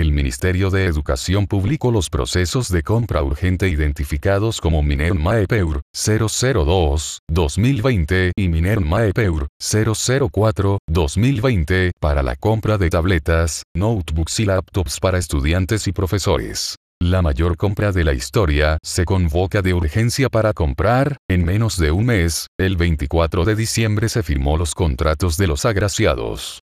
el Ministerio de Educación publicó los procesos de compra urgente identificados como Miner Maepeur 002 2020 y Miner Maepeur 004 2020 para la compra de tabletas, notebooks y laptops para estudiantes y profesores. La mayor compra de la historia se convoca de urgencia para comprar, en menos de un mes, el 24 de diciembre se firmó los contratos de los agraciados.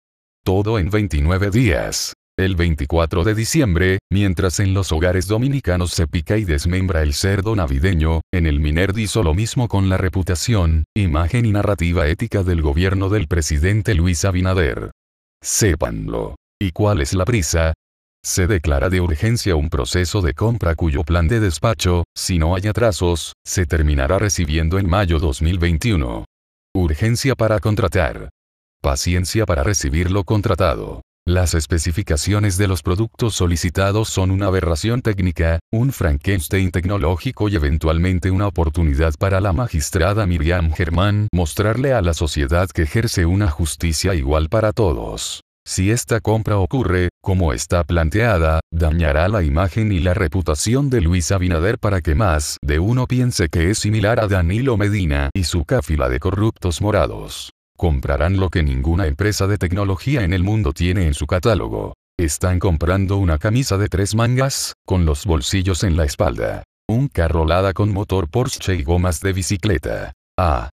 Todo en 29 días. El 24 de diciembre, mientras en los hogares dominicanos se pica y desmembra el cerdo navideño, en el Minerd hizo lo mismo con la reputación, imagen y narrativa ética del gobierno del presidente Luis Abinader. Sépanlo. ¿Y cuál es la prisa? Se declara de urgencia un proceso de compra cuyo plan de despacho, si no hay atrasos, se terminará recibiendo en mayo 2021. Urgencia para contratar. Paciencia para recibir lo contratado. Las especificaciones de los productos solicitados son una aberración técnica, un Frankenstein tecnológico y eventualmente una oportunidad para la magistrada Miriam Germán mostrarle a la sociedad que ejerce una justicia igual para todos. Si esta compra ocurre, como está planteada, dañará la imagen y la reputación de Luis Abinader para que más de uno piense que es similar a Danilo Medina y su cáfila de corruptos morados. Comprarán lo que ninguna empresa de tecnología en el mundo tiene en su catálogo. Están comprando una camisa de tres mangas, con los bolsillos en la espalda. Un carro Lada con motor Porsche y gomas de bicicleta. Ah.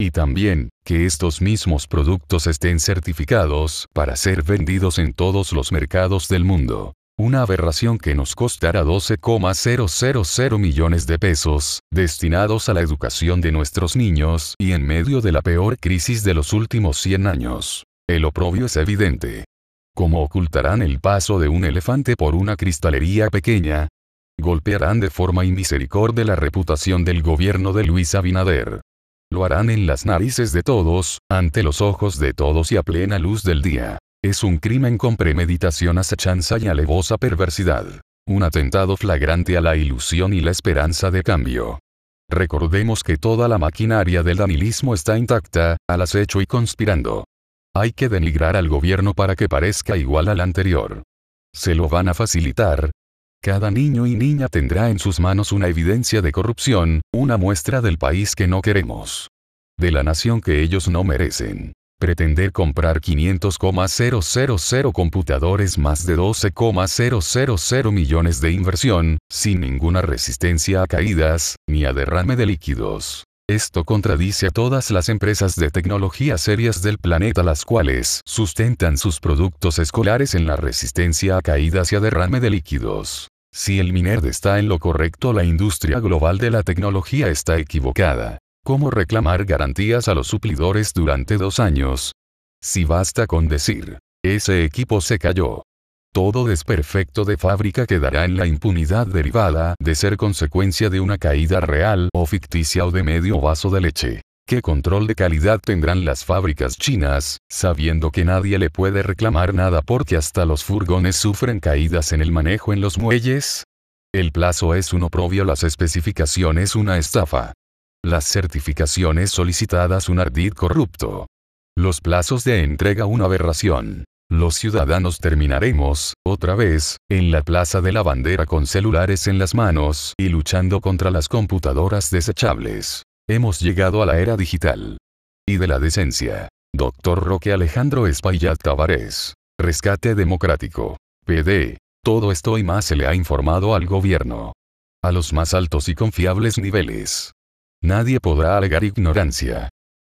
Y también, que estos mismos productos estén certificados para ser vendidos en todos los mercados del mundo. Una aberración que nos costará 12,000 millones de pesos, destinados a la educación de nuestros niños y en medio de la peor crisis de los últimos 100 años. El oprobio es evidente. ¿Cómo ocultarán el paso de un elefante por una cristalería pequeña? Golpearán de forma inmisericordia la reputación del gobierno de Luis Abinader. Lo harán en las narices de todos, ante los ojos de todos y a plena luz del día. Es un crimen con premeditación, acechanza y alevosa perversidad. Un atentado flagrante a la ilusión y la esperanza de cambio. Recordemos que toda la maquinaria del danilismo está intacta, al acecho y conspirando. Hay que denigrar al gobierno para que parezca igual al anterior. Se lo van a facilitar. Cada niño y niña tendrá en sus manos una evidencia de corrupción, una muestra del país que no queremos. De la nación que ellos no merecen. Pretender comprar 500,000 computadores más de 12,000 millones de inversión, sin ninguna resistencia a caídas, ni a derrame de líquidos. Esto contradice a todas las empresas de tecnología serias del planeta las cuales sustentan sus productos escolares en la resistencia a caídas y a derrame de líquidos. Si el MINERD está en lo correcto la industria global de la tecnología está equivocada. ¿Cómo reclamar garantías a los suplidores durante dos años? Si basta con decir, ese equipo se cayó. Todo desperfecto de fábrica quedará en la impunidad derivada de ser consecuencia de una caída real o ficticia o de medio vaso de leche. ¿Qué control de calidad tendrán las fábricas chinas, sabiendo que nadie le puede reclamar nada porque hasta los furgones sufren caídas en el manejo en los muelles? El plazo es un oprobio, las especificaciones una estafa. Las certificaciones solicitadas un ardid corrupto. Los plazos de entrega una aberración. Los ciudadanos terminaremos, otra vez, en la Plaza de la Bandera con celulares en las manos y luchando contra las computadoras desechables. Hemos llegado a la era digital. Y de la decencia. Doctor Roque Alejandro Espaillat Tavares. Rescate Democrático. PD. Todo esto y más se le ha informado al gobierno. A los más altos y confiables niveles. Nadie podrá alegar ignorancia.